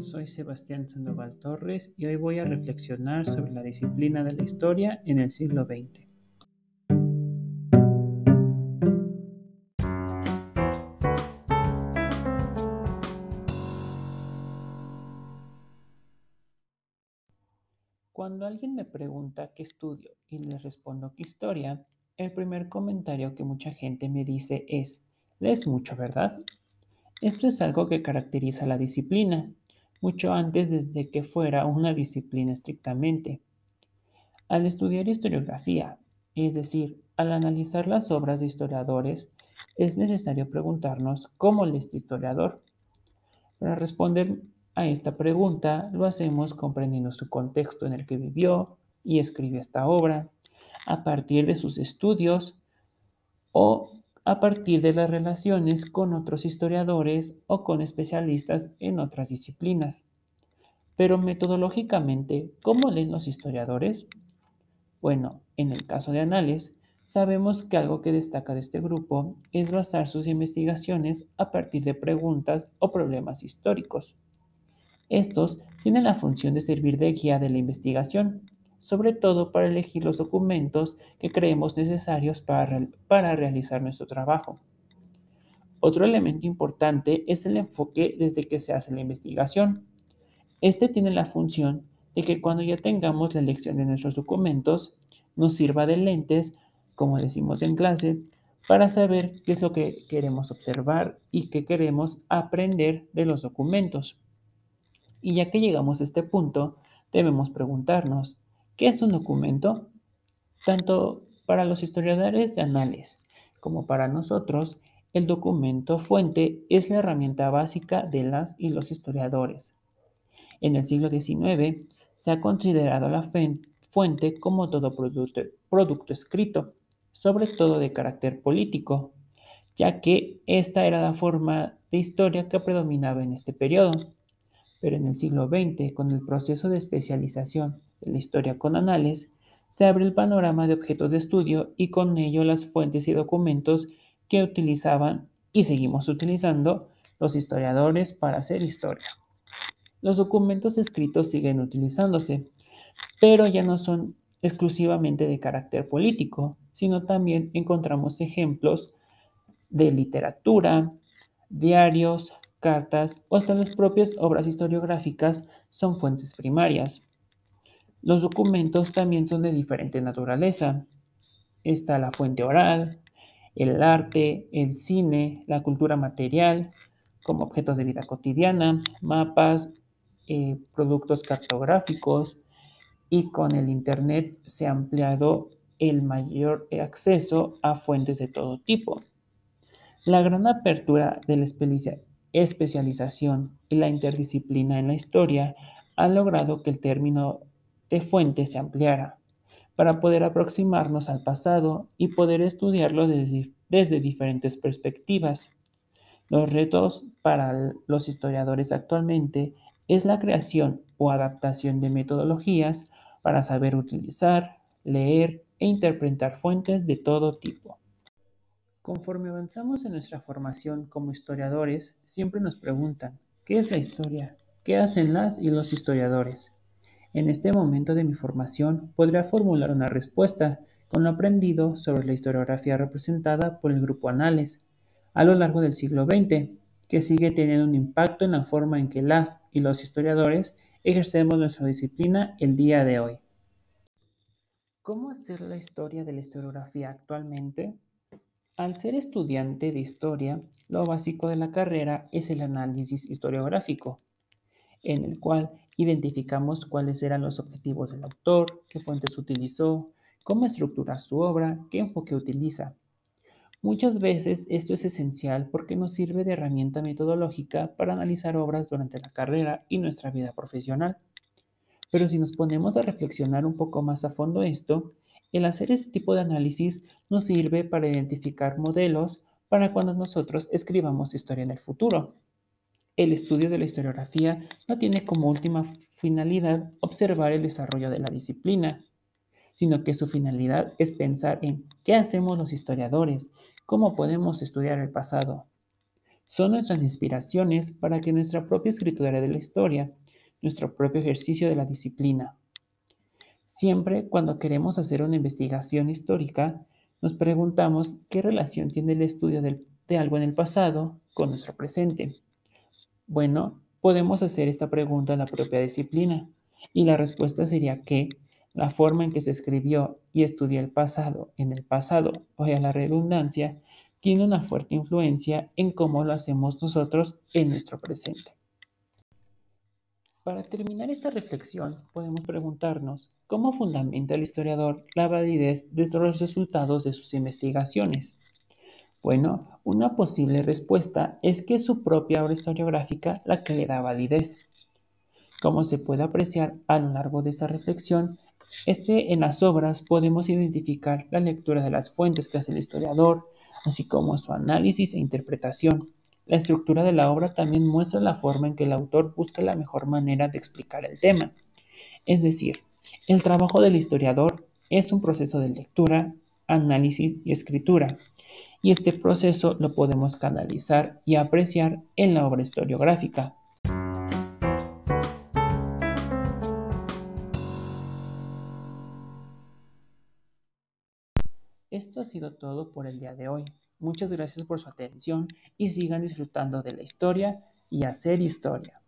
soy Sebastián Sandoval Torres y hoy voy a reflexionar sobre la disciplina de la historia en el siglo XX. Cuando alguien me pregunta qué estudio y le respondo que historia, el primer comentario que mucha gente me dice es, lees mucho, ¿verdad? Esto es algo que caracteriza la disciplina, mucho antes desde que fuera una disciplina estrictamente. Al estudiar historiografía, es decir, al analizar las obras de historiadores, es necesario preguntarnos cómo lee este historiador. Para responder a esta pregunta, lo hacemos comprendiendo su contexto en el que vivió y escribió esta obra, a partir de sus estudios o a partir de las relaciones con otros historiadores o con especialistas en otras disciplinas. Pero metodológicamente, ¿cómo leen los historiadores? Bueno, en el caso de Anales, sabemos que algo que destaca de este grupo es basar sus investigaciones a partir de preguntas o problemas históricos. Estos tienen la función de servir de guía de la investigación, sobre todo para elegir los documentos que creemos necesarios para, para realizar nuestro trabajo. Otro elemento importante es el enfoque desde que se hace la investigación. Este tiene la función de que cuando ya tengamos la elección de nuestros documentos, nos sirva de lentes, como decimos en clase, para saber qué es lo que queremos observar y qué queremos aprender de los documentos. Y ya que llegamos a este punto, debemos preguntarnos, ¿Qué es un documento? Tanto para los historiadores de anales como para nosotros, el documento fuente es la herramienta básica de las y los historiadores. En el siglo XIX se ha considerado la fuente como todo producto, producto escrito, sobre todo de carácter político, ya que esta era la forma de historia que predominaba en este periodo. Pero en el siglo XX, con el proceso de especialización la historia con anales, se abre el panorama de objetos de estudio y con ello las fuentes y documentos que utilizaban y seguimos utilizando los historiadores para hacer historia. Los documentos escritos siguen utilizándose, pero ya no son exclusivamente de carácter político, sino también encontramos ejemplos de literatura, diarios, cartas o hasta las propias obras historiográficas son fuentes primarias. Los documentos también son de diferente naturaleza. Está la fuente oral, el arte, el cine, la cultura material, como objetos de vida cotidiana, mapas, eh, productos cartográficos y con el Internet se ha ampliado el mayor acceso a fuentes de todo tipo. La gran apertura de la especialización y la interdisciplina en la historia ha logrado que el término de fuente se ampliara para poder aproximarnos al pasado y poder estudiarlo desde, desde diferentes perspectivas. Los retos para los historiadores actualmente es la creación o adaptación de metodologías para saber utilizar, leer e interpretar fuentes de todo tipo. Conforme avanzamos en nuestra formación como historiadores, siempre nos preguntan, ¿qué es la historia? ¿Qué hacen las y los historiadores? En este momento de mi formación podría formular una respuesta con lo aprendido sobre la historiografía representada por el grupo Anales a lo largo del siglo XX, que sigue teniendo un impacto en la forma en que las y los historiadores ejercemos nuestra disciplina el día de hoy. ¿Cómo hacer la historia de la historiografía actualmente? Al ser estudiante de historia, lo básico de la carrera es el análisis historiográfico, en el cual identificamos cuáles eran los objetivos del autor, qué fuentes utilizó, cómo estructura su obra, qué enfoque utiliza. Muchas veces esto es esencial porque nos sirve de herramienta metodológica para analizar obras durante la carrera y nuestra vida profesional. Pero si nos ponemos a reflexionar un poco más a fondo esto, el hacer este tipo de análisis nos sirve para identificar modelos para cuando nosotros escribamos historia en el futuro. El estudio de la historiografía no tiene como última finalidad observar el desarrollo de la disciplina, sino que su finalidad es pensar en qué hacemos los historiadores, cómo podemos estudiar el pasado, Son nuestras inspiraciones para que nuestra propia escritura de la historia, nuestro propio ejercicio de la disciplina. Siempre cuando queremos hacer una investigación histórica, nos preguntamos qué relación tiene el estudio de algo en el pasado con nuestro presente. Bueno, podemos hacer esta pregunta a la propia disciplina y la respuesta sería que la forma en que se escribió y estudió el pasado en el pasado, o sea, la redundancia, tiene una fuerte influencia en cómo lo hacemos nosotros en nuestro presente. Para terminar esta reflexión, podemos preguntarnos cómo fundamenta el historiador la validez de los resultados de sus investigaciones. Bueno, una posible respuesta es que es su propia obra historiográfica la que le da validez. Como se puede apreciar a lo largo de esta reflexión, este, en las obras podemos identificar la lectura de las fuentes que hace el historiador, así como su análisis e interpretación. La estructura de la obra también muestra la forma en que el autor busca la mejor manera de explicar el tema. Es decir, el trabajo del historiador es un proceso de lectura, análisis y escritura, y este proceso lo podemos canalizar y apreciar en la obra historiográfica. Esto ha sido todo por el día de hoy. Muchas gracias por su atención y sigan disfrutando de la historia y hacer historia.